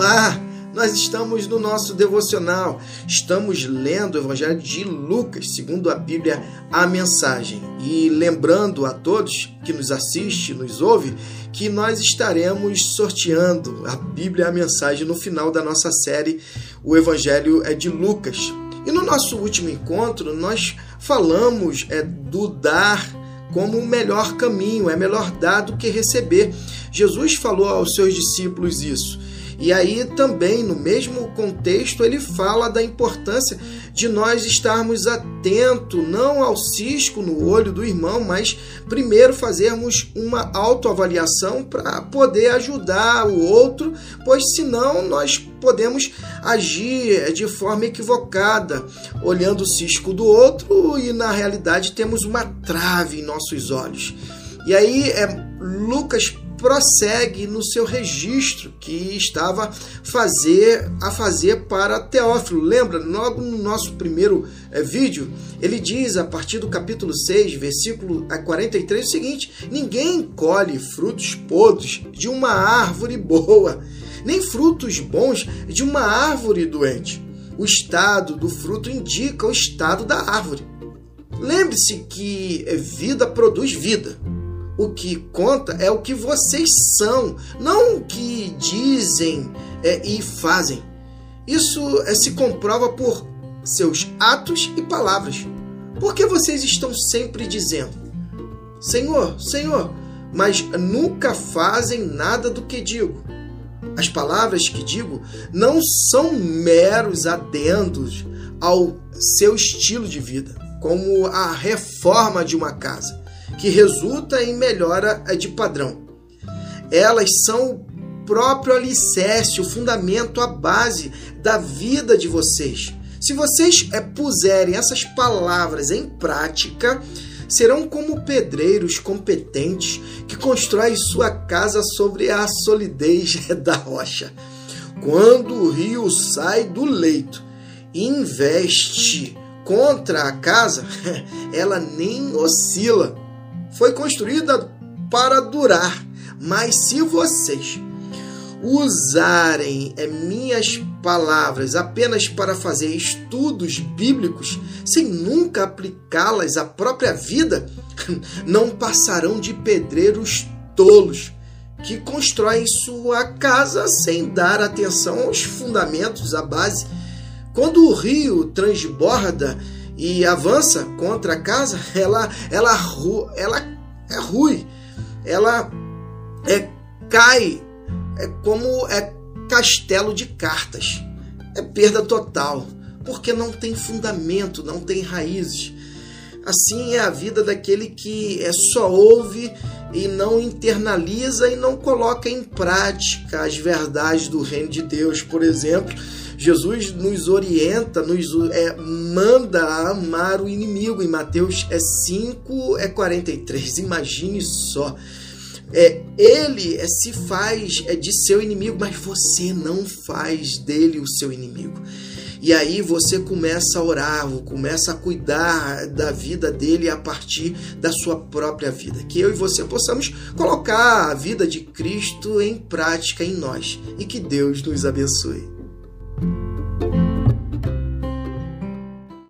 Olá! Nós estamos no nosso devocional. Estamos lendo o Evangelho de Lucas, segundo a Bíblia, a mensagem. E lembrando a todos que nos assiste, nos ouve, que nós estaremos sorteando a Bíblia, a mensagem no final da nossa série, o Evangelho é de Lucas. E no nosso último encontro, nós falamos é, do dar como o melhor caminho, é melhor dar do que receber. Jesus falou aos seus discípulos isso. E aí também, no mesmo contexto, ele fala da importância de nós estarmos atentos não ao cisco no olho do irmão, mas primeiro fazermos uma autoavaliação para poder ajudar o outro, pois senão nós podemos agir de forma equivocada, olhando o cisco do outro e na realidade temos uma trave em nossos olhos. E aí é, Lucas prossegue no seu registro que estava fazer, a fazer para Teófilo. Lembra, logo no nosso primeiro é, vídeo, ele diz a partir do capítulo 6, versículo 43 o seguinte: Ninguém colhe frutos podres de uma árvore boa, nem frutos bons de uma árvore doente. O estado do fruto indica o estado da árvore. Lembre-se que vida produz vida o que conta é o que vocês são, não o que dizem é, e fazem. Isso é, se comprova por seus atos e palavras. Por que vocês estão sempre dizendo: Senhor, Senhor, mas nunca fazem nada do que digo? As palavras que digo não são meros adendos ao seu estilo de vida, como a reforma de uma casa que resulta em melhora de padrão. Elas são o próprio alicerce, o fundamento, a base da vida de vocês. Se vocês é, puserem essas palavras em prática, serão como pedreiros competentes que constroem sua casa sobre a solidez da rocha. Quando o rio sai do leito e investe contra a casa, ela nem oscila foi construída para durar. Mas se vocês usarem é, minhas palavras apenas para fazer estudos bíblicos, sem nunca aplicá-las à própria vida, não passarão de pedreiros tolos que constroem sua casa sem dar atenção aos fundamentos, à base. Quando o rio transborda e avança contra a casa, ela ela ela é ruim, ela é cai, é como é castelo de cartas. É perda total, porque não tem fundamento, não tem raízes. Assim é a vida daquele que é só ouve e não internaliza e não coloca em prática as verdades do reino de Deus, por exemplo Jesus nos orienta, nos é, manda amar o inimigo. Em Mateus é 5, é 43. Imagine só. É, ele é, se faz é, de seu inimigo, mas você não faz dele o seu inimigo. E aí você começa a orar, começa a cuidar da vida dele a partir da sua própria vida. Que eu e você possamos colocar a vida de Cristo em prática em nós e que Deus nos abençoe.